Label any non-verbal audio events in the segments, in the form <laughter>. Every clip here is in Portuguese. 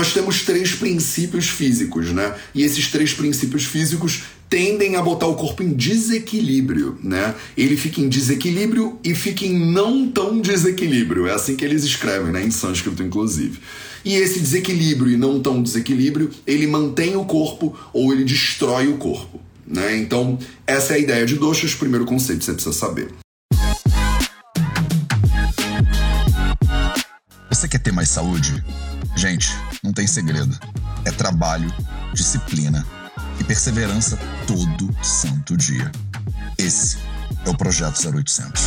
nós temos três princípios físicos, né? E esses três princípios físicos tendem a botar o corpo em desequilíbrio, né? Ele fica em desequilíbrio e fica em não tão desequilíbrio. É assim que eles escrevem, né? Em sânscrito, inclusive. E esse desequilíbrio e não tão desequilíbrio, ele mantém o corpo ou ele destrói o corpo. Né? Então, essa é a ideia de doshas, primeiro conceito que você precisa saber. Você quer ter mais saúde? Gente, não tem segredo. É trabalho, disciplina e perseverança todo santo dia. Esse é o Projeto 0800.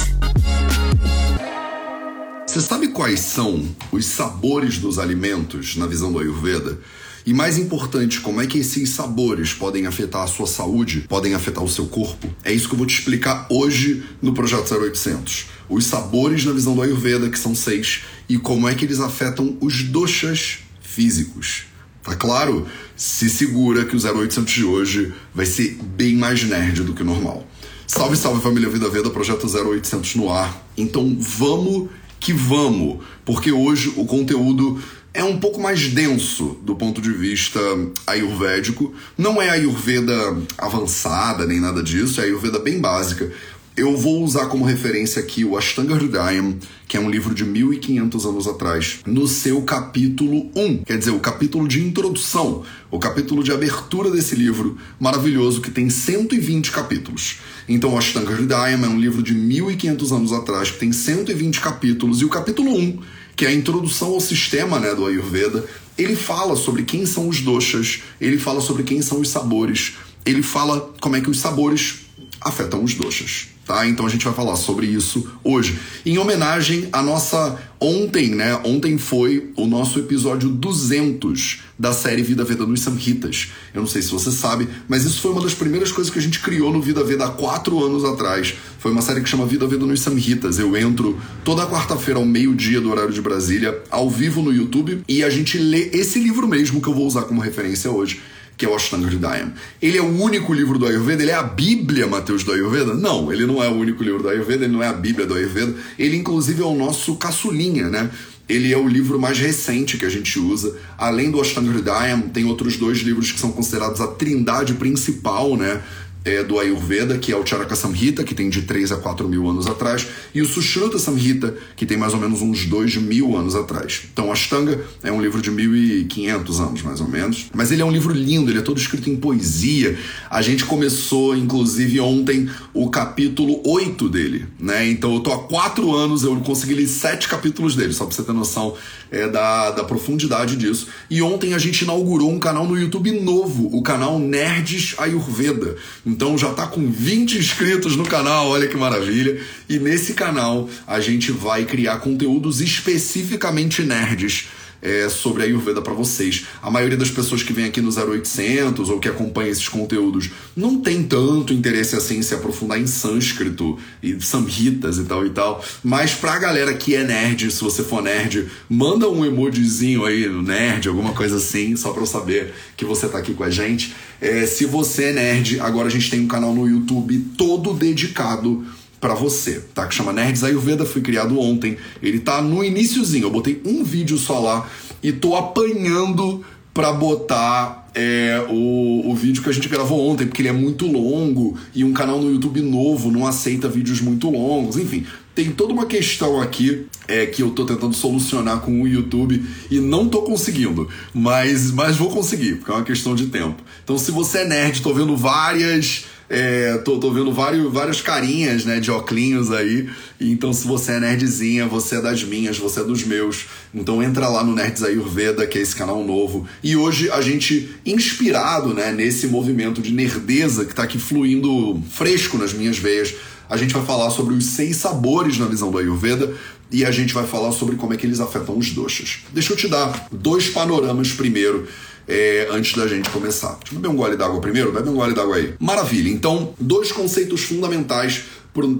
Você sabe quais são os sabores dos alimentos na visão do Ayurveda? E mais importante, como é que esses sabores podem afetar a sua saúde, podem afetar o seu corpo? É isso que eu vou te explicar hoje no Projeto 0800. Os sabores na visão do Ayurveda, que são seis, e como é que eles afetam os doshas físicos. Tá claro? Se segura que o 0800 de hoje vai ser bem mais nerd do que o normal. Salve, salve família Vida Veda, Projeto 0800 no ar. Então vamos que vamos, porque hoje o conteúdo é um pouco mais denso do ponto de vista ayurvédico. Não é ayurveda avançada nem nada disso, é ayurveda bem básica. Eu vou usar como referência aqui o Ashtanga Hridayam, que é um livro de 1500 anos atrás, no seu capítulo 1, quer dizer, o capítulo de introdução, o capítulo de abertura desse livro maravilhoso que tem 120 capítulos. Então, o Ashtanga Hridayam é um livro de 1500 anos atrás que tem 120 capítulos e o capítulo 1 que é a introdução ao sistema né, do Ayurveda, ele fala sobre quem são os doshas, ele fala sobre quem são os sabores, ele fala como é que os sabores afetam os doshas tá? Então a gente vai falar sobre isso hoje. Em homenagem à nossa ontem, né? Ontem foi o nosso episódio 200 da série Vida Veda nos Samhitas. Eu não sei se você sabe, mas isso foi uma das primeiras coisas que a gente criou no Vida Veda há quatro anos atrás. Foi uma série que chama Vida Veda nos Samhitas. Eu entro toda quarta-feira ao meio-dia do horário de Brasília, ao vivo no YouTube, e a gente lê esse livro mesmo que eu vou usar como referência hoje que é o Ashtanga Hridayam. Ele é o único livro do Ayurveda? Ele é a Bíblia, Mateus, do Ayurveda? Não, ele não é o único livro do Ayurveda, ele não é a Bíblia do Ayurveda. Ele, inclusive, é o nosso caçulinha, né? Ele é o livro mais recente que a gente usa. Além do Ashtanga Hridayam, tem outros dois livros que são considerados a trindade principal, né? É, do Ayurveda, que é o Charaka Samhita, que tem de 3 a 4 mil anos atrás, e o Sushruta Samhita, que tem mais ou menos uns 2 mil anos atrás. Então, Ashtanga é um livro de 1500 anos, mais ou menos. Mas ele é um livro lindo, ele é todo escrito em poesia. A gente começou, inclusive, ontem o capítulo 8 dele, né? Então, eu tô há 4 anos, eu consegui ler 7 capítulos dele, só pra você ter noção é, da, da profundidade disso. E ontem a gente inaugurou um canal no YouTube novo, o canal Nerds Ayurveda. Então já tá com 20 inscritos no canal, olha que maravilha. E nesse canal a gente vai criar conteúdos especificamente nerds é, sobre a Ayurveda para vocês. A maioria das pessoas que vem aqui no 0800 ou que acompanha esses conteúdos não tem tanto interesse assim em se aprofundar em sânscrito e samhitas e tal e tal. Mas pra galera que é nerd, se você for nerd, manda um emojizinho aí, nerd, alguma coisa assim, só pra eu saber que você tá aqui com a gente. É, se você é nerd, agora a gente tem um canal no YouTube todo dedicado para você, tá? Que chama Nerds Ayurveda, foi criado ontem. Ele tá no iníciozinho, eu botei um vídeo só lá e tô apanhando para botar é, o, o vídeo que a gente gravou ontem, porque ele é muito longo e um canal no YouTube novo não aceita vídeos muito longos, enfim. Tem toda uma questão aqui é, que eu tô tentando solucionar com o YouTube e não tô conseguindo, mas, mas vou conseguir, porque é uma questão de tempo. Então, se você é nerd, tô vendo várias é, tô, tô vendo vários, várias carinhas, né, de oclinhos aí. Então, se você é nerdzinha, você é das minhas, você é dos meus. Então, entra lá no Nerds Ayurveda, que é esse canal novo. E hoje a gente, inspirado, né, nesse movimento de nerdeza que tá aqui fluindo fresco nas minhas veias, a gente vai falar sobre os seis sabores na visão do Ayurveda e a gente vai falar sobre como é que eles afetam os doshas. Deixa eu te dar dois panoramas primeiro é, antes da gente começar. Deixa eu beber um gole d'água primeiro, bebe um gole d'água aí. Maravilha, então, dois conceitos fundamentais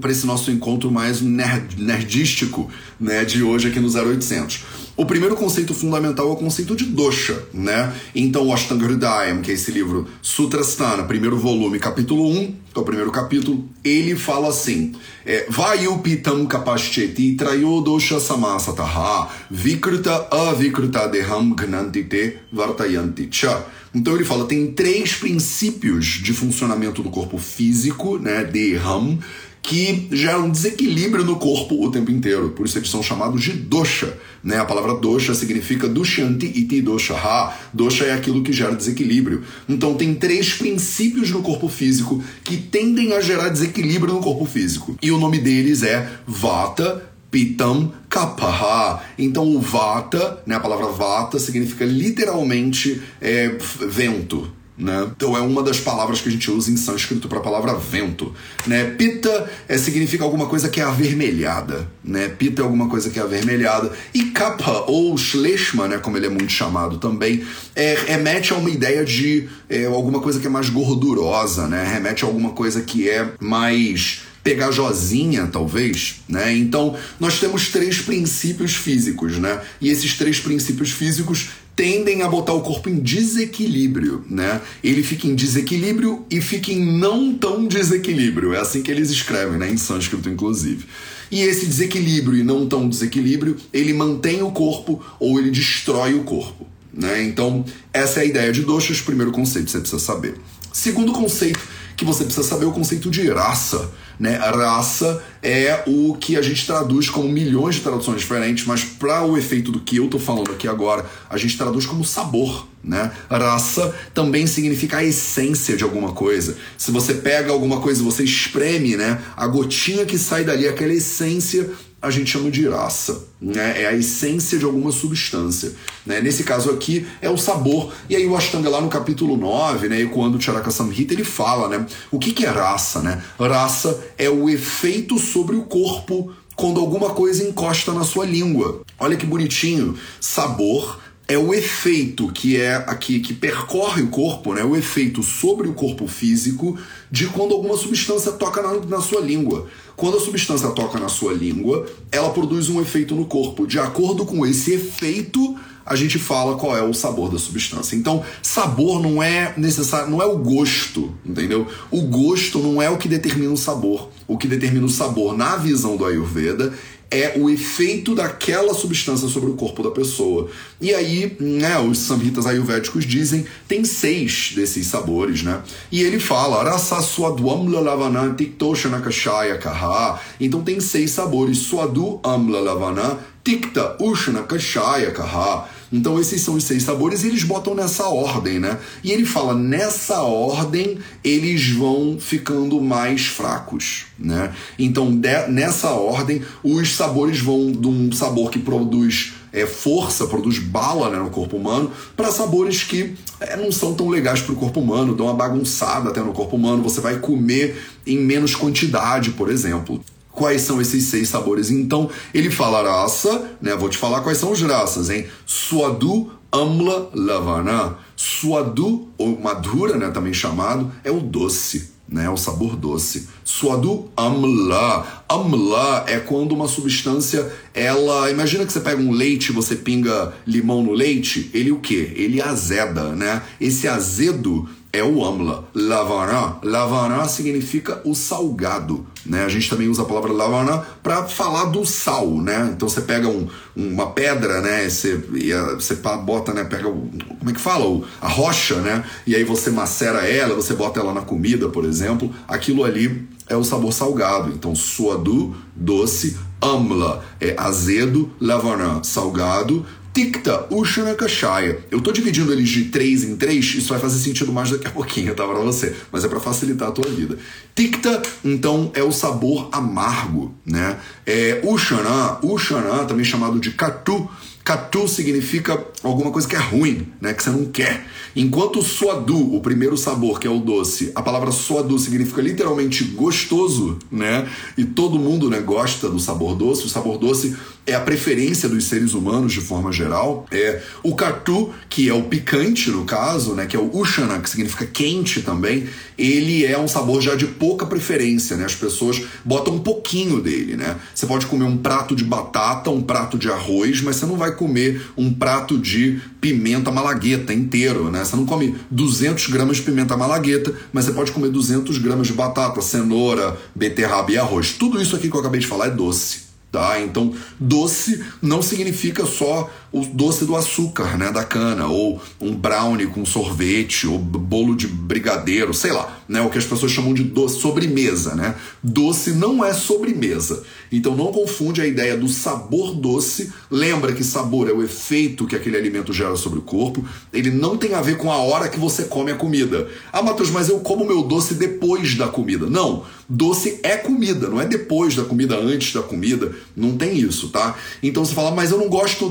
para esse nosso encontro mais nerd, nerdístico né, de hoje aqui no 0800. O primeiro conceito fundamental é o conceito de dosha, né? Então, o Ashtanga Hridayam, que é esse livro Sutrasthana, primeiro volume, capítulo 1, que é o primeiro capítulo, ele fala assim: é, Vayupitam kapascheti trayo dosha samasataha vikrita avikrita deham gnantite vartayanti cha. Então ele fala, tem três princípios de funcionamento do corpo físico, né, deham, que geram desequilíbrio no corpo o tempo inteiro. Por isso eles são chamados de dosha. Né? A palavra dosha significa dushanti iti dosha ha. Dosha é aquilo que gera desequilíbrio. Então tem três princípios no corpo físico que tendem a gerar desequilíbrio no corpo físico. E o nome deles é vata, Pitam Kapaha. Então o Vata, né, a palavra Vata significa literalmente é, vento. Né? Então é uma das palavras que a gente usa em sânscrito para a palavra vento. Né? Pita é, significa alguma coisa que é avermelhada. Né? Pita é alguma coisa que é avermelhada. E kapha, ou shleshma, né, como ele é muito chamado também, é, remete a uma ideia de é, alguma coisa que é mais gordurosa, né? remete a alguma coisa que é mais pegajosinha, talvez, né? Então, nós temos três princípios físicos, né? E esses três princípios físicos tendem a botar o corpo em desequilíbrio, né? Ele fica em desequilíbrio e fica em não tão desequilíbrio. É assim que eles escrevem, né? Em sânscrito, inclusive. E esse desequilíbrio e não tão desequilíbrio, ele mantém o corpo ou ele destrói o corpo, né? Então, essa é a ideia de doshas, primeiro conceito que você precisa saber. Segundo conceito que você precisa saber o conceito de raça. Né? Raça é o que a gente traduz como milhões de traduções diferentes, mas para o efeito do que eu estou falando aqui agora, a gente traduz como sabor. Né? Raça também significa a essência de alguma coisa. Se você pega alguma coisa e você espreme, né? a gotinha que sai dali, aquela essência a gente chama de raça, né? É a essência de alguma substância, né? Nesse caso aqui é o sabor. E aí o Ashtanga lá no capítulo 9, né, e quando o Charaka Samhita ele fala, né, o que que é raça, né? Raça é o efeito sobre o corpo quando alguma coisa encosta na sua língua. Olha que bonitinho. Sabor é o efeito que é aqui que percorre o corpo, né? O efeito sobre o corpo físico de quando alguma substância toca na, na, sua língua. Quando a substância toca na sua língua, ela produz um efeito no corpo. De acordo com esse efeito, a gente fala qual é o sabor da substância. Então, sabor não é necessário, não é o gosto, entendeu? O gosto não é o que determina o sabor. O que determina o sabor na visão do Ayurveda é o efeito daquela substância sobre o corpo da pessoa. E aí, né, os samhitas ayurvédicos dizem, tem seis desses sabores, né? E ele fala, Rasa Swadwamla Lavana Tiktoshana Kashaya Kaha. Então tem seis sabores, Swadu Amla Lavana Tikta Ushana Kashaya Kaha. Então esses são os seis sabores e eles botam nessa ordem, né? E ele fala, nessa ordem eles vão ficando mais fracos, né? Então de, nessa ordem os sabores vão de um sabor que produz é, força, produz bala né, no corpo humano, para sabores que é, não são tão legais para o corpo humano, dão uma bagunçada até no corpo humano. Você vai comer em menos quantidade, por exemplo quais são esses seis sabores. Então, ele fala raça, né? Vou te falar quais são os raças, hein? Suadu, Amla, Lavana. Suadu, ou madura, né? Também chamado, é o doce, né? O sabor doce. Suadu, Amla. Amla é quando uma substância, ela... Imagina que você pega um leite você pinga limão no leite, ele o quê? Ele azeda, né? Esse azedo é o amla. Lavana, lavana significa o salgado, né? A gente também usa a palavra lavana para falar do sal, né? Então você pega um, uma pedra, né? Você, você bota, né? Pega o, como é que fala? O, a rocha, né? E aí você macera ela, você bota ela na comida, por exemplo. Aquilo ali é o sabor salgado. Então suadu, doce, amla é azedo, lavana, salgado, Tikta Ushana Kashaya. Eu tô dividindo eles de três em três, isso vai fazer sentido mais daqui a pouquinho, tá? Pra você, mas é para facilitar a tua vida. Tikta, então, é o sabor amargo, né? É, Ushana, Ushana, também chamado de Katu. Katu significa alguma coisa que é ruim, né, que você não quer. Enquanto o suadu, o primeiro sabor, que é o doce, a palavra suadu significa literalmente gostoso, né? E todo mundo, né, gosta do sabor doce. O sabor doce é a preferência dos seres humanos de forma geral. É o katu, que é o picante no caso, né, que é o ushana, que significa quente também, ele é um sabor já de pouca preferência, né? As pessoas botam um pouquinho dele, né? Você pode comer um prato de batata, um prato de arroz, mas você não vai comer um prato de pimenta malagueta inteiro, né? Você não come 200 gramas de pimenta malagueta, mas você pode comer 200 gramas de batata, cenoura, beterraba e arroz. Tudo isso aqui que eu acabei de falar é doce. Tá? Então, doce não significa só o doce do açúcar, né, da cana, ou um brownie com sorvete, ou bolo de brigadeiro, sei lá, né, o que as pessoas chamam de doce, sobremesa, né? Doce não é sobremesa. Então não confunde a ideia do sabor doce. Lembra que sabor é o efeito que aquele alimento gera sobre o corpo. Ele não tem a ver com a hora que você come a comida. Ah, Matheus, mas eu como meu doce depois da comida. Não, doce é comida, não é depois da comida, antes da comida. Não tem isso, tá? Então você fala, mas eu não gosto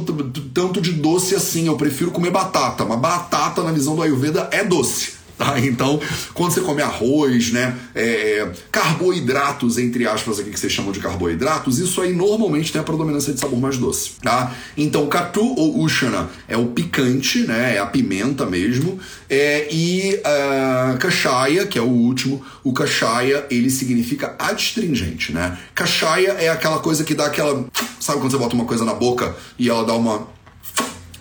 tanto de doce assim, eu prefiro comer batata. Mas batata, na visão do Ayurveda, é doce. Tá? <laughs> Então, quando você come arroz, né, é, carboidratos, entre aspas, aqui que vocês chamam de carboidratos, isso aí normalmente tem a predominância de sabor mais doce. Tá? Então, katu ou ushana é o picante, né, é a pimenta mesmo, é, e uh, kashaya, que é o último, o kashaya, ele significa adstringente. Né? Kashaya é aquela coisa que dá aquela. Sabe quando você bota uma coisa na boca e ela dá uma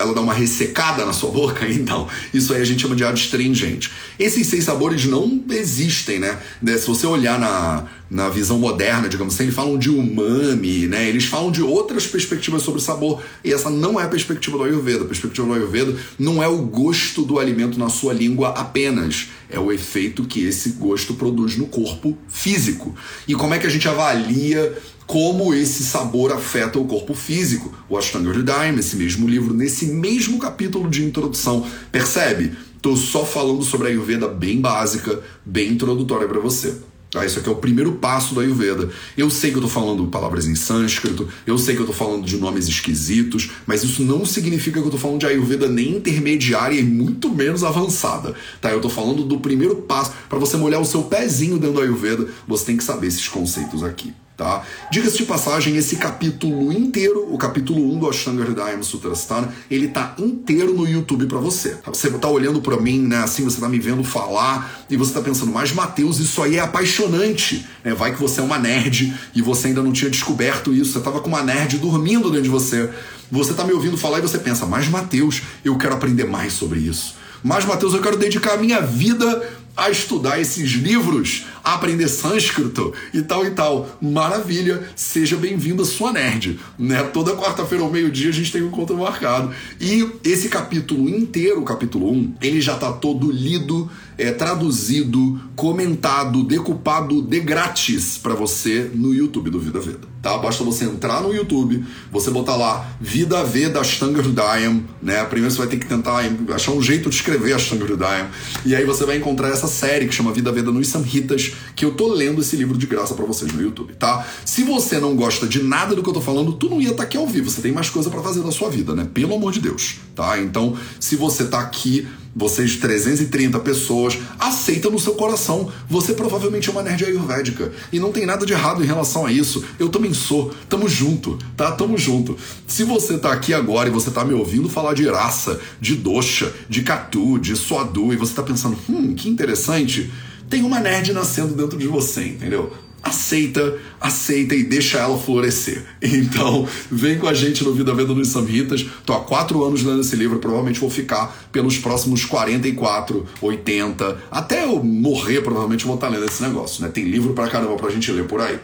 ela dá uma ressecada na sua boca, <laughs> então isso aí a gente chama de adstringente. Esses seis sabores não existem, né? Se você olhar na, na visão moderna, digamos assim, eles falam de umami, né? Eles falam de outras perspectivas sobre sabor, e essa não é a perspectiva do Ayurveda. A perspectiva do Ayurveda não é o gosto do alimento na sua língua apenas, é o efeito que esse gosto produz no corpo físico. E como é que a gente avalia como esse sabor afeta o corpo físico. O Ashtanga Hridayam, esse mesmo livro, nesse mesmo capítulo de introdução, percebe? Estou só falando sobre a Ayurveda bem básica, bem introdutória para você. Ah, isso aqui é o primeiro passo da Ayurveda. Eu sei que eu estou falando palavras em sânscrito, eu sei que eu estou falando de nomes esquisitos, mas isso não significa que eu estou falando de Ayurveda nem intermediária e muito menos avançada. Tá? Eu estou falando do primeiro passo. Para você molhar o seu pezinho dentro da Ayurveda, você tem que saber esses conceitos aqui. Tá? Diga-se de passagem, esse capítulo inteiro, o capítulo 1 do Ashtanga Hridayam Sutrasthana, ele tá inteiro no YouTube para você. Você tá olhando para mim, né, assim, você tá me vendo falar e você tá pensando, mas Mateus, isso aí é apaixonante, né? Vai que você é uma nerd e você ainda não tinha descoberto isso, você tava com uma nerd dormindo dentro de você. Você tá me ouvindo falar e você pensa, mas Mateus, eu quero aprender mais sobre isso. Mas Mateus, eu quero dedicar a minha vida a estudar esses livros, a aprender sânscrito e tal e tal. Maravilha, seja bem-vindo a sua nerd. Né? Toda quarta-feira ao meio-dia a gente tem um encontro marcado. E esse capítulo inteiro, o capítulo 1, ele já está todo lido, é, traduzido, comentado, decupado de grátis para você no YouTube do Vida Veda. Tá? Basta você entrar no YouTube, você botar lá Vida Veda Ashtanga Hridayam, né? Primeiro você vai ter que tentar achar um jeito de escrever Ashtanga Hridayam, e aí você vai encontrar essa série que chama Vida Veda nos Samhitas, que eu tô lendo esse livro de graça para vocês no YouTube, tá? Se você não gosta de nada do que eu tô falando, tu não ia estar tá aqui ao vivo, você tem mais coisa para fazer na sua vida, né? Pelo amor de Deus, tá? Então, se você tá aqui vocês 330 pessoas, aceita no seu coração. Você provavelmente é uma nerd ayurvédica. E não tem nada de errado em relação a isso. Eu também sou. Tamo junto, tá? Tamo junto. Se você tá aqui agora e você tá me ouvindo falar de raça, de dosha, de catu, de suadu, e você tá pensando, hum, que interessante, tem uma nerd nascendo dentro de você, entendeu? Aceita, aceita e deixa ela florescer. Então, vem com a gente no Vida Venda nos Samhitas. Tô há quatro anos lendo esse livro, provavelmente vou ficar pelos próximos 44, 80, até eu morrer, provavelmente vou estar lendo esse negócio, né? Tem livro pra caramba pra gente ler por aí.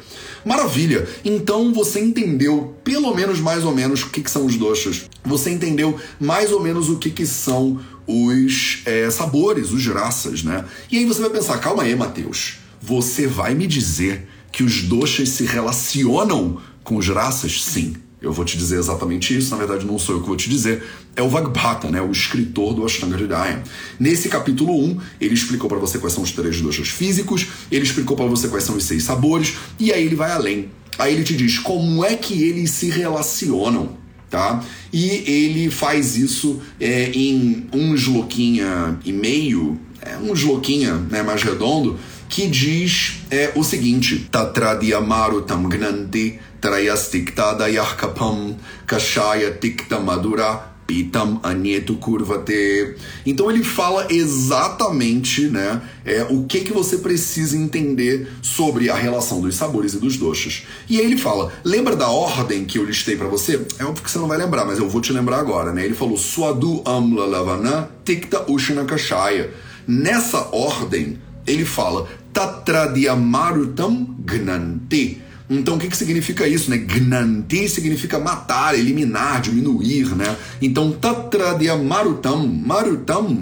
Maravilha! Então você entendeu, pelo menos mais ou menos, o que, que são os doshas. Você entendeu mais ou menos o que, que são os é, sabores, os raças, né? E aí você vai pensar, calma aí, Mateus você vai me dizer que os doshas se relacionam com os raças? Sim. Eu vou te dizer exatamente isso, na verdade não sou eu que vou te dizer, é o Vagbhata, né, o escritor do Ashtanga Hridaya. Nesse capítulo 1, ele explicou para você quais são os três doshas físicos, ele explicou para você quais são os seis sabores, e aí ele vai além. Aí ele te diz como é que eles se relacionam. tá? E ele faz isso é, em um sloquinha e meio, é, um sloquinha né, mais redondo, que diz é, o seguinte: Tatradiamaru tam gnanti trayastiktada yarkapam kashaya tikta madura pitam anieto kurvate. Então ele fala exatamente, né, é, o que que você precisa entender sobre a relação dos sabores e dos doces. E aí ele fala, lembra da ordem que eu listei para você? É óbvio que você não vai lembrar, mas eu vou te lembrar agora, né? Ele falou suadu amla lavana tikta ushna kashaya. Nessa ordem, ele fala tatradiamarutam gnanti então o que, que significa isso, né? Gnanti significa matar, eliminar, diminuir, né? Então Tatradia Marutam,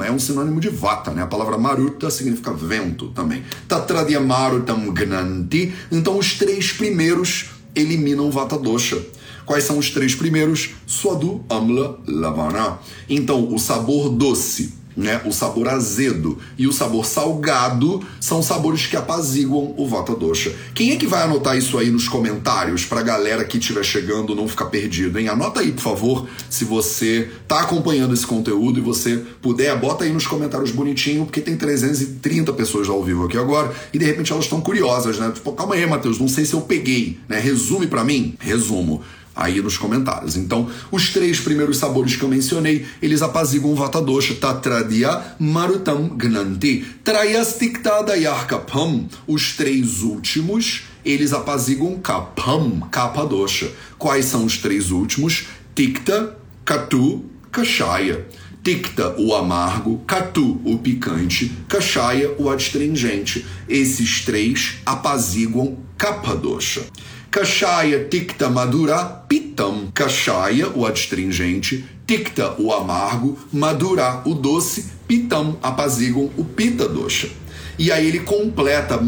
é um sinônimo de vata, né? A palavra Maruta significa vento também. Tatradia Marutam Gnanti, então os três primeiros eliminam vata dosha. Quais são os três primeiros? Swadu, Amla, Lavana. Então o sabor doce né? O sabor azedo e o sabor salgado são sabores que apaziguam o Vata Dosha. Quem é que vai anotar isso aí nos comentários pra galera que estiver chegando não ficar perdido, hein? Anota aí, por favor, se você tá acompanhando esse conteúdo e você puder, bota aí nos comentários bonitinho, porque tem 330 pessoas ao vivo aqui agora e de repente elas estão curiosas, né? Tipo, calma aí, Matheus, não sei se eu peguei, né? Resume para mim? Resumo aí nos comentários. Então, os três primeiros sabores que eu mencionei, eles apaziguam Vata Dosha, Tatradia Marutam Gnanti, Trayastiktada Yarkapam. Os três últimos, eles apaziguam Kapam, Kapa Dosha. Quais são os três últimos? Tikta, Katu, Kashaya. Tikta, o amargo, Katu, o picante, Kashaya, o astringente. Esses três apaziguam Kapadosha. Kashaya Tikta Madura Pitam. Kashaya, o adstringente, Tikta, o amargo, Madura, o doce, Pitam, apaziguam o Pita Dosha. E aí ele completa,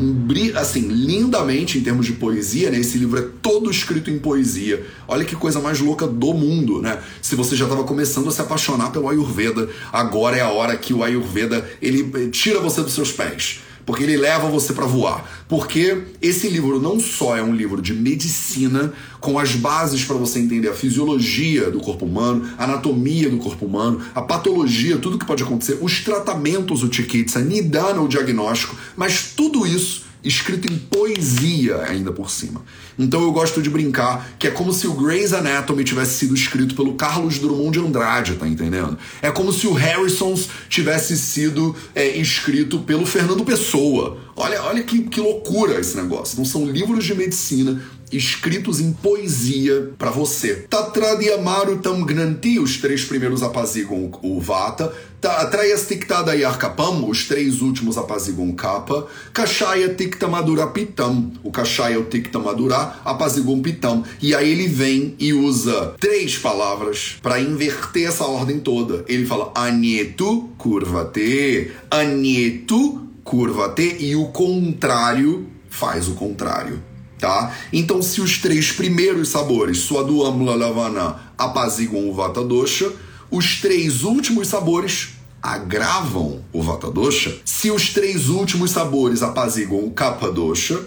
assim, lindamente em termos de poesia, né? Esse livro é todo escrito em poesia. Olha que coisa mais louca do mundo, né? Se você já estava começando a se apaixonar pelo Ayurveda, agora é a hora que o Ayurveda ele eh, tira você dos seus pés porque ele leva você para voar. Porque esse livro não só é um livro de medicina, com as bases para você entender a fisiologia do corpo humano, a anatomia do corpo humano, a patologia, tudo que pode acontecer, os tratamentos, o chiquitsa, nidana, o diagnóstico, mas tudo isso escrito em poesia ainda por cima. Então eu gosto de brincar que é como se o Grey's Anatomy tivesse sido escrito pelo Carlos Drummond de Andrade, tá entendendo? É como se o Harrisons tivesse sido é, escrito pelo Fernando Pessoa. Olha, olha que, que loucura esse negócio. Não são livros de medicina escritos em poesia para você. Tatradiamaru tam gnanti, os três primeiros apaziguam o vata. Atraias tiktada yarkapam, os três últimos apaziguam capa. Kashaya tikta madura pitam, o kashaya o tikta madura apaziguam pitam. E aí ele vem e usa três palavras para inverter essa ordem toda. Ele fala anietu kurvate, anietu kurvate e o contrário faz o contrário tá? Então, se os três primeiros sabores, Swadu Amula Lavana, apaziguam o Vata Dosha, os três últimos sabores agravam o Vata Dosha. Se os três últimos sabores apaziguam o Kapha Dosha,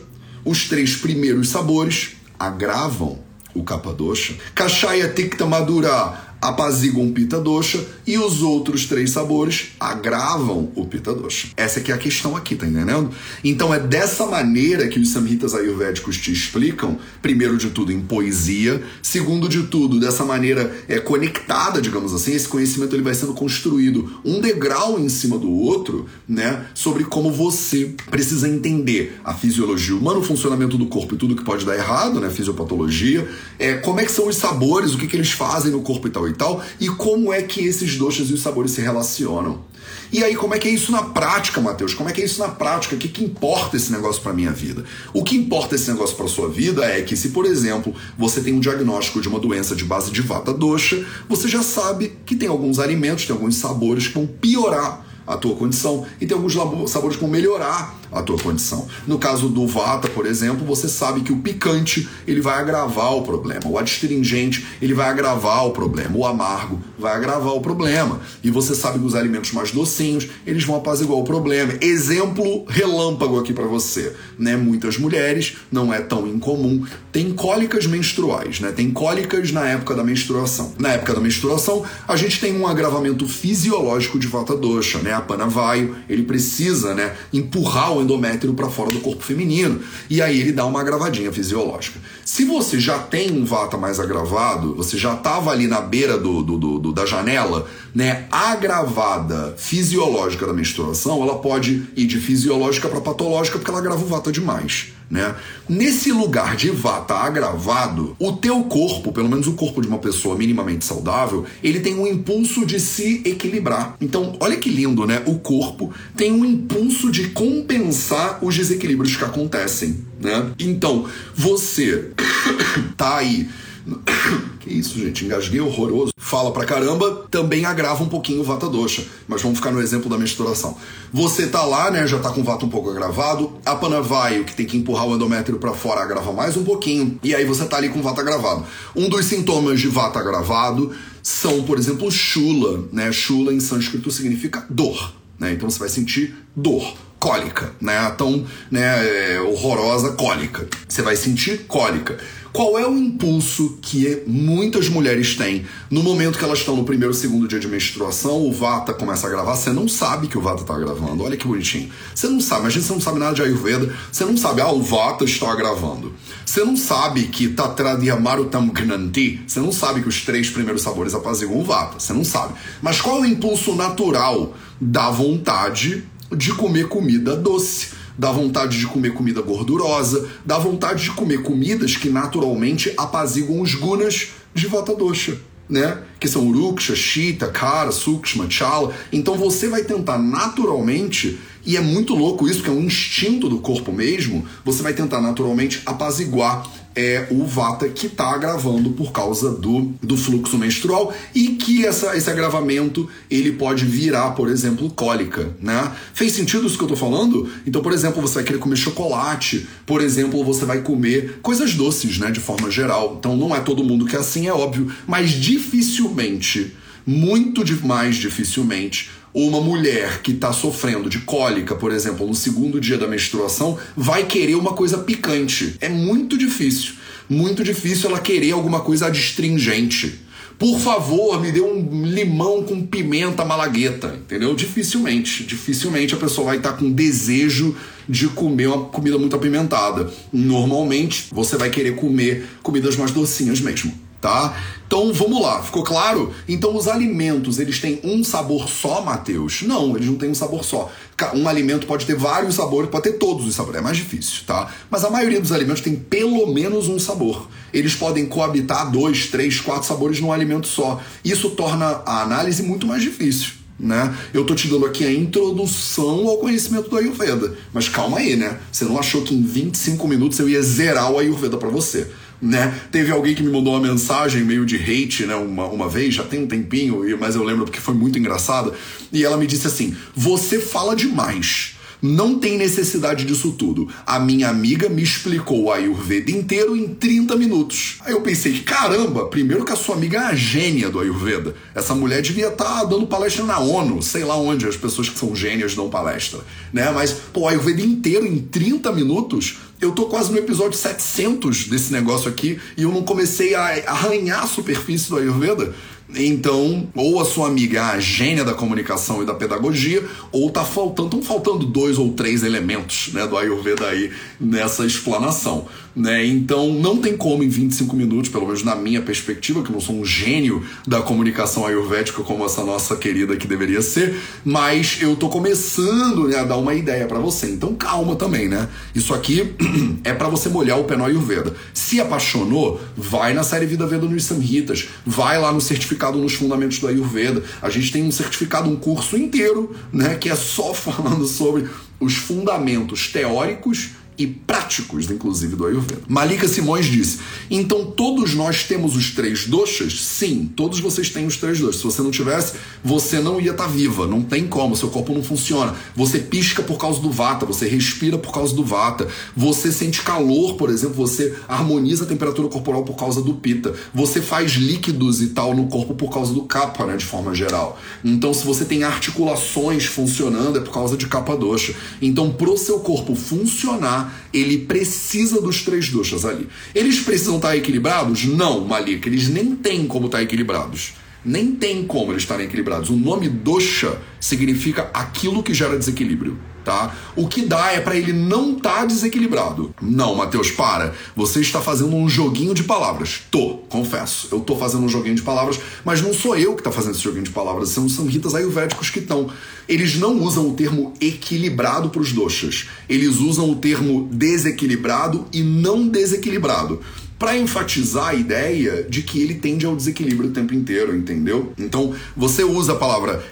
os três primeiros sabores agravam o Kapha Dosha. Kashaya Tikta Madura apaziguam pita dosha e os outros três sabores agravam o pita dosha. Essa é que é a questão aqui, tá entendendo? Então é dessa maneira que os samhitas ayurvédicos te explicam, primeiro de tudo em poesia, segundo de tudo dessa maneira é conectada, digamos assim, esse conhecimento ele vai sendo construído um degrau em cima do outro, né, sobre como você precisa entender a fisiologia humana, o funcionamento do corpo e tudo que pode dar errado, né, fisiopatologia, é, como é que são os sabores, o que, que eles fazem no corpo e tal e tal, e como é que esses doces e os sabores se relacionam. E aí, como é que é isso na prática, Matheus? Como é que é isso na prática? O que, que importa esse negócio para minha vida? O que importa esse negócio para sua vida é que, se, por exemplo, você tem um diagnóstico de uma doença de base de vata doxa, você já sabe que tem alguns alimentos, tem alguns sabores que vão piorar a tua condição e tem alguns sabores que vão melhorar a tua condição. No caso do vata, por exemplo, você sabe que o picante ele vai agravar o problema, o adstringente ele vai agravar o problema, o amargo vai agravar o problema. E você sabe que os alimentos mais docinhos eles vão apaziguar o problema. Exemplo relâmpago aqui para você, né? Muitas mulheres, não é tão incomum, tem cólicas menstruais, né? Tem cólicas na época da menstruação. Na época da menstruação, a gente tem um agravamento fisiológico de vata dosha, né? A panavaio, ele precisa, né, empurrar o endométrio para fora do corpo feminino. E aí ele dá uma agravadinha fisiológica. Se você já tem um vata mais agravado, você já estava ali na beira do, do, do, da janela, né? Agravada fisiológica da menstruação, ela pode ir de fisiológica para patológica porque ela agrava o vata demais. Né? Nesse lugar de vata agravado, o teu corpo, pelo menos o corpo de uma pessoa minimamente saudável, ele tem um impulso de se equilibrar. Então, olha que lindo, né? O corpo tem um impulso de compensar os desequilíbrios que acontecem, né? Então, você <coughs> tá aí <coughs> que isso, gente, engasguei horroroso. Fala pra caramba, também agrava um pouquinho o vata dosha. Mas vamos ficar no exemplo da menstruação. Você tá lá, né, já tá com o vata um pouco agravado, a panavaio, que tem que empurrar o endométrio para fora, agrava mais um pouquinho, e aí você tá ali com o vata agravado. Um dos sintomas de vata agravado são, por exemplo, chula, né? Chula em sânscrito significa dor, né? Então você vai sentir dor cólica, né? Tão né, é, horrorosa cólica. Você vai sentir cólica. Qual é o impulso que muitas mulheres têm no momento que elas estão no primeiro, segundo dia de menstruação, o vata começa a gravar, você não sabe que o vata está gravando. Olha que bonitinho. Você não sabe, imagina você não sabe nada de Ayurveda, você não sabe, ah, o vata está gravando. Você não sabe que Tatradiamarutam Gnanti, você não sabe que os três primeiros sabores apaziguam o vata, você não sabe. Mas qual é o impulso natural da vontade de comer comida doce? dá vontade de comer comida gordurosa, dá vontade de comer comidas que naturalmente apaziguam os gunas de Vata Dosha. Né? Que são Uruksha, Shita, Kara, Sukshma, Chala. Então você vai tentar naturalmente, e é muito louco isso, porque é um instinto do corpo mesmo, você vai tentar naturalmente apaziguar é o vata que está agravando por causa do, do fluxo menstrual e que essa, esse agravamento ele pode virar, por exemplo, cólica, né? Fez sentido isso que eu estou falando? Então, por exemplo, você vai querer comer chocolate, por exemplo, você vai comer coisas doces, né, de forma geral. Então, não é todo mundo que é assim, é óbvio, mas dificilmente, muito mais dificilmente, uma mulher que está sofrendo de cólica, por exemplo, no segundo dia da menstruação, vai querer uma coisa picante. É muito difícil. Muito difícil ela querer alguma coisa adstringente. Por favor, me dê um limão com pimenta malagueta, entendeu? Dificilmente, dificilmente a pessoa vai estar tá com desejo de comer uma comida muito apimentada. Normalmente, você vai querer comer comidas mais docinhas mesmo tá? Então vamos lá, ficou claro? Então os alimentos, eles têm um sabor só, Mateus? Não, eles não têm um sabor só. Um alimento pode ter vários sabores, pode ter todos os sabores, é mais difícil, tá? Mas a maioria dos alimentos tem pelo menos um sabor. Eles podem coabitar dois, três, quatro sabores num alimento só. Isso torna a análise muito mais difícil. Né? Eu tô te dando aqui a introdução ao conhecimento do Ayurveda. Mas calma aí, né? Você não achou que em 25 minutos eu ia zerar o Ayurveda para você né? Teve alguém que me mandou uma mensagem meio de hate, né, uma, uma vez, já tem um tempinho, mas eu lembro porque foi muito engraçada, e ela me disse assim: "Você fala demais". Não tem necessidade disso tudo. A minha amiga me explicou o Ayurveda inteiro em 30 minutos. Aí eu pensei, caramba, primeiro que a sua amiga é a gênia do Ayurveda. Essa mulher devia estar tá dando palestra na ONU, sei lá onde as pessoas que são gênias dão palestra, né? Mas, pô, o Ayurveda inteiro em 30 minutos, eu tô quase no episódio 700 desse negócio aqui e eu não comecei a arranhar a superfície do Ayurveda. Então, ou a sua amiga é a gênia da comunicação e da pedagogia, ou tá faltando, estão faltando dois ou três elementos né, do Ayurveda aí nessa explanação. Né? Então, não tem como em 25 minutos, pelo menos na minha perspectiva, que eu não sou um gênio da comunicação ayurvédica como essa nossa querida que deveria ser, mas eu tô começando né, a dar uma ideia para você. Então, calma também, né? Isso aqui <clears throat> é para você molhar o pé no Ayurveda. Se apaixonou, vai na série Vida Veda nos Samhitas, vai lá no certificado nos fundamentos do Ayurveda. A gente tem um certificado, um curso inteiro, né, que é só <laughs> falando sobre os fundamentos teóricos e práticos, inclusive do Ayurveda. Malika Simões disse: então todos nós temos os três doshas? Sim, todos vocês têm os três doshas. Se você não tivesse, você não ia estar tá viva. Não tem como, seu corpo não funciona. Você pisca por causa do vata, você respira por causa do vata, você sente calor, por exemplo, você harmoniza a temperatura corporal por causa do pita, você faz líquidos e tal no corpo por causa do kapha, né, de forma geral. Então, se você tem articulações funcionando, é por causa de kapha dosha. Então, pro seu corpo funcionar, ele precisa dos três doshas ali. Eles precisam estar equilibrados? Não, Malika, eles nem têm como estar equilibrados. Nem tem como eles estarem equilibrados. O nome dosha significa aquilo que gera desequilíbrio tá? O que dá é para ele não estar tá desequilibrado. Não, Matheus, para. Você está fazendo um joguinho de palavras. Tô, confesso. Eu tô fazendo um joguinho de palavras, mas não sou eu que tá fazendo esse joguinho de palavras, são os samhitas ayurvédicos que estão. Eles não usam o termo equilibrado para os doshas. Eles usam o termo desequilibrado e não desequilibrado para enfatizar a ideia de que ele tende ao desequilíbrio o tempo inteiro, entendeu? Então, você usa a palavra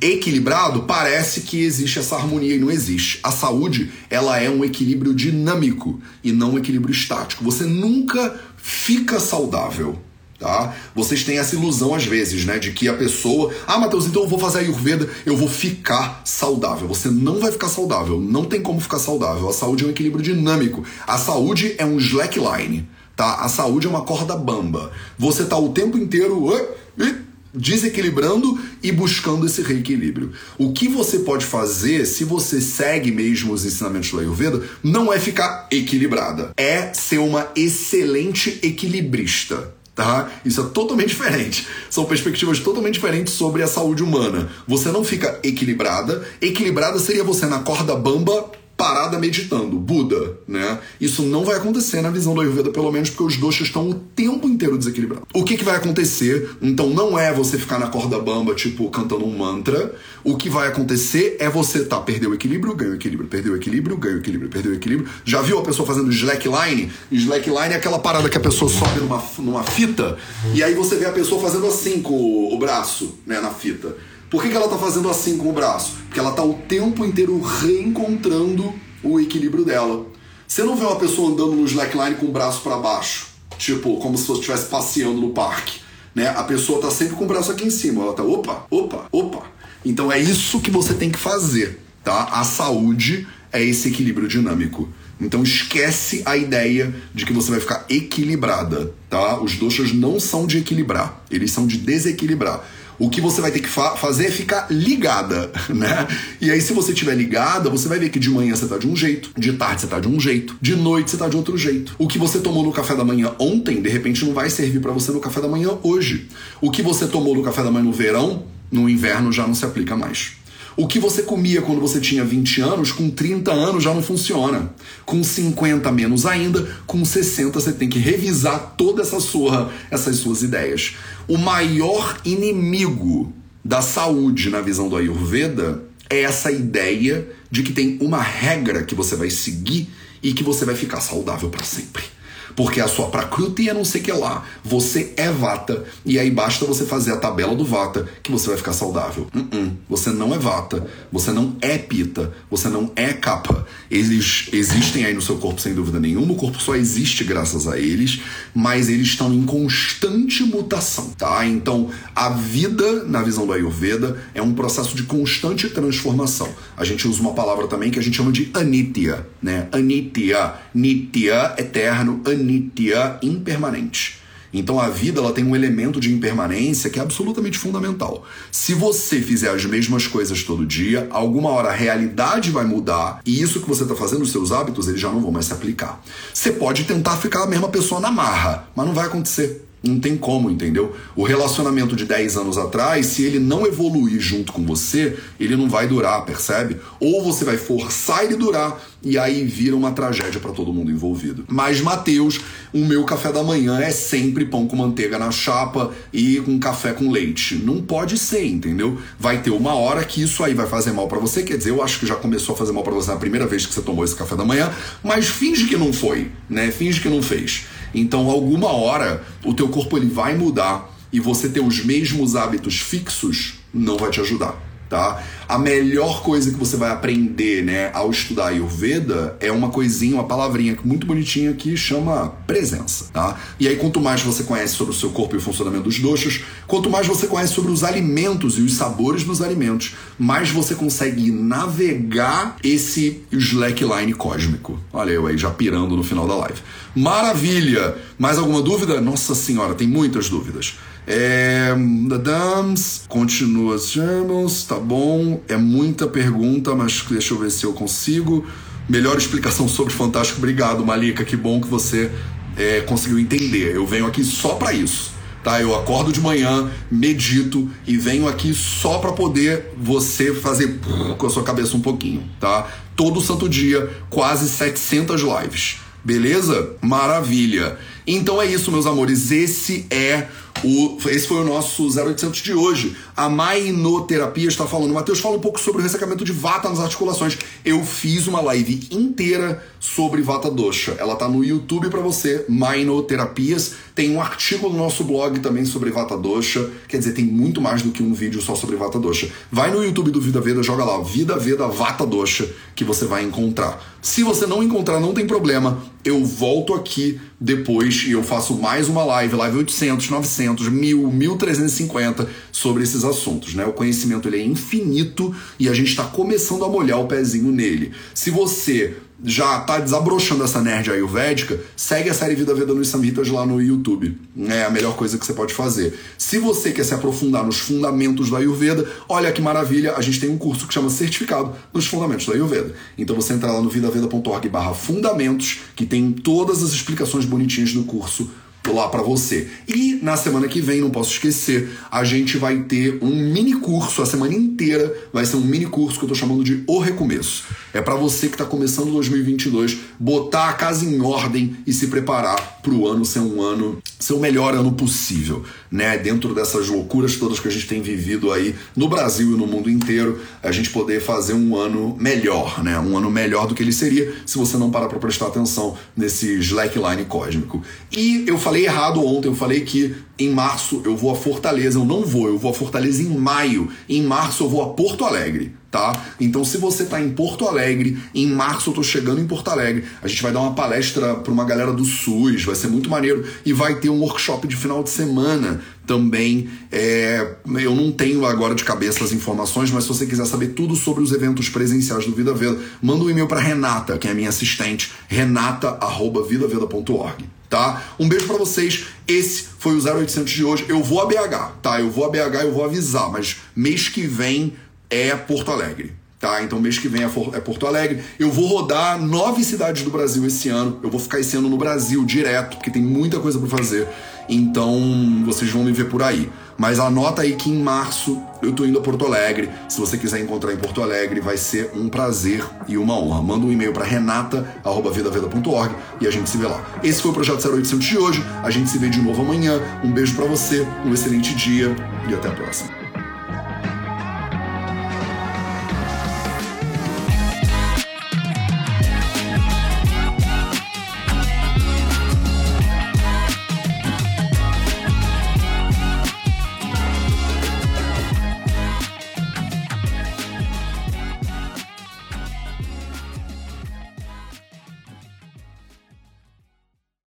equilibrado, parece que existe essa harmonia e não existe. A saúde, ela é um equilíbrio dinâmico e não um equilíbrio estático. Você nunca fica saudável. Tá? Vocês têm essa ilusão às vezes, né, de que a pessoa, ah, Matheus, então eu vou fazer a Ayurveda, eu vou ficar saudável. Você não vai ficar saudável, não tem como ficar saudável. A saúde é um equilíbrio dinâmico. A saúde é um slackline, tá? A saúde é uma corda bamba. Você tá o tempo inteiro, desequilibrando e buscando esse reequilíbrio. O que você pode fazer, se você segue mesmo os ensinamentos do Ayurveda, não é ficar equilibrada, é ser uma excelente equilibrista. Tá? Isso é totalmente diferente. São perspectivas totalmente diferentes sobre a saúde humana. Você não fica equilibrada. Equilibrada seria você na corda bamba parada meditando, Buda, né? Isso não vai acontecer na visão do Ayurveda, pelo menos porque os doshas estão o tempo inteiro desequilibrados. O que, que vai acontecer? Então não é você ficar na corda bamba, tipo, cantando um mantra. O que vai acontecer é você tá, perdeu o equilíbrio, ganhou equilíbrio, perdeu o equilíbrio, ganhou equilíbrio, perdeu o equilíbrio. Já viu a pessoa fazendo slackline? Slackline é aquela parada que a pessoa sobe numa, numa fita e aí você vê a pessoa fazendo assim com o braço, né, na fita. Por que, que ela está fazendo assim com o braço? Porque ela está o tempo inteiro reencontrando o equilíbrio dela. Você não vê uma pessoa andando no slackline com o braço para baixo, tipo, como se estivesse passeando no parque. Né? A pessoa está sempre com o braço aqui em cima. Ela está, opa, opa, opa. Então é isso que você tem que fazer, tá? A saúde é esse equilíbrio dinâmico. Então esquece a ideia de que você vai ficar equilibrada, tá? Os doshas não são de equilibrar, eles são de desequilibrar. O que você vai ter que fa fazer é ficar ligada, <laughs> né? E aí, se você estiver ligada, você vai ver que de manhã você tá de um jeito, de tarde você tá de um jeito, de noite você tá de outro jeito. O que você tomou no café da manhã ontem, de repente, não vai servir para você no café da manhã hoje. O que você tomou no café da manhã no verão, no inverno já não se aplica mais. O que você comia quando você tinha 20 anos, com 30 anos já não funciona. Com 50 menos ainda, com 60 você tem que revisar toda essa sua, essas suas ideias. O maior inimigo da saúde na visão do Ayurveda é essa ideia de que tem uma regra que você vai seguir e que você vai ficar saudável para sempre porque a sua prakruti é não sei que lá. Você é vata. E aí basta você fazer a tabela do vata que você vai ficar saudável. Uh -uh. Você não é vata. Você não é pita. Você não é capa. Eles existem aí no seu corpo sem dúvida nenhuma. O corpo só existe graças a eles, mas eles estão em constante mutação, tá? Então, a vida, na visão do Ayurveda, é um processo de constante transformação. A gente usa uma palavra também que a gente chama de anitya, né? Anitya, nitya, eterno, anitya nitya, impermanente. Então a vida ela tem um elemento de impermanência que é absolutamente fundamental. Se você fizer as mesmas coisas todo dia, alguma hora a realidade vai mudar e isso que você está fazendo, os seus hábitos, eles já não vão mais se aplicar. Você pode tentar ficar a mesma pessoa na marra, mas não vai acontecer. Não tem como, entendeu? O relacionamento de 10 anos atrás, se ele não evoluir junto com você, ele não vai durar, percebe? Ou você vai forçar ele durar e aí vira uma tragédia para todo mundo envolvido. Mas, Mateus, o meu café da manhã é sempre pão com manteiga na chapa e um café com leite. Não pode ser, entendeu? Vai ter uma hora que isso aí vai fazer mal para você. Quer dizer, eu acho que já começou a fazer mal para você na primeira vez que você tomou esse café da manhã, mas finge que não foi, né? Finge que não fez. Então, alguma hora, o teu corpo ele vai mudar e você ter os mesmos hábitos fixos não vai te ajudar. Tá? A melhor coisa que você vai aprender, né, ao estudar Ayurveda é uma coisinha, uma palavrinha muito bonitinha que chama presença, tá? E aí quanto mais você conhece sobre o seu corpo e o funcionamento dos doshas, quanto mais você conhece sobre os alimentos e os sabores dos alimentos, mais você consegue navegar esse slackline cósmico. Olha eu aí já pirando no final da live. Maravilha! Mais alguma dúvida? Nossa senhora, tem muitas dúvidas. É, Dams, continua Germans, tá bom. É muita pergunta, mas deixa eu ver se eu consigo. Melhor explicação sobre Fantástico. Obrigado, Malika. Que bom que você é, conseguiu entender. Eu venho aqui só para isso. Tá, eu acordo de manhã, medito e venho aqui só para poder você fazer com a sua cabeça um pouquinho, tá? Todo santo dia, quase 700 lives. Beleza? Maravilha. Então é isso, meus amores. Esse é o, esse foi o nosso 0800 de hoje. A Mainoterapia está falando. Matheus, fala um pouco sobre o ressecamento de vata nas articulações. Eu fiz uma live inteira sobre vata dosha. Ela tá no YouTube para você, Mainoterapias. Tem um artigo no nosso blog também sobre vata dosha. Quer dizer, tem muito mais do que um vídeo só sobre vata dosha. Vai no YouTube do Vida Veda, joga lá Vida Veda Vata Dosha que você vai encontrar. Se você não encontrar, não tem problema. Eu volto aqui depois e eu faço mais uma live, live 800, 900, 1000, 1350 sobre esses assuntos, né? O conhecimento ele é infinito e a gente está começando a molhar o pezinho nele. Se você já tá desabrochando essa nerd ayurvédica, segue a série Vida Veda nos Samhitas lá no YouTube. É a melhor coisa que você pode fazer. Se você quer se aprofundar nos fundamentos do Ayurveda, olha que maravilha, a gente tem um curso que chama Certificado nos Fundamentos do Ayurveda. Então você entra lá no vidaveda.org barra fundamentos, que tem todas as explicações bonitinhas do curso lá para você. E na semana que vem, não posso esquecer, a gente vai ter um mini curso, a semana inteira vai ser um mini curso que eu tô chamando de O Recomeço. É para você que tá começando 2022 botar a casa em ordem e se preparar pro ano ser um ano, ser o melhor ano possível, né? Dentro dessas loucuras todas que a gente tem vivido aí no Brasil e no mundo inteiro, a gente poder fazer um ano melhor, né? Um ano melhor do que ele seria se você não parar para prestar atenção nesse slackline cósmico. E eu falei errado ontem, eu falei que em março eu vou a Fortaleza. Eu não vou, eu vou a Fortaleza em maio. Em março eu vou a Porto Alegre, tá? Então se você tá em Porto Alegre, em março eu tô chegando em Porto Alegre. A gente vai dar uma palestra para uma galera do SUS, vai ser muito maneiro. E vai ter um workshop de final de semana também. É, eu não tenho agora de cabeça as informações, mas se você quiser saber tudo sobre os eventos presenciais do Vida Veda, manda um e-mail para Renata, que é a minha assistente, renata@vidaveda.org tá? Um beijo para vocês. Esse foi o 0800 de hoje. Eu vou a BH, tá? Eu vou a BH, eu vou avisar, mas mês que vem é Porto Alegre. Tá, então mês que vem é, é Porto Alegre. Eu vou rodar nove cidades do Brasil esse ano. Eu vou ficar esse ano no Brasil direto, porque tem muita coisa para fazer. Então vocês vão me ver por aí. Mas anota aí que em março eu tô indo a Porto Alegre. Se você quiser encontrar em Porto Alegre, vai ser um prazer e uma honra. Manda um e-mail para renata@vidaveda.org e a gente se vê lá. Esse foi o projeto 0800 de hoje. A gente se vê de novo amanhã. Um beijo para você, um excelente dia e até a próxima.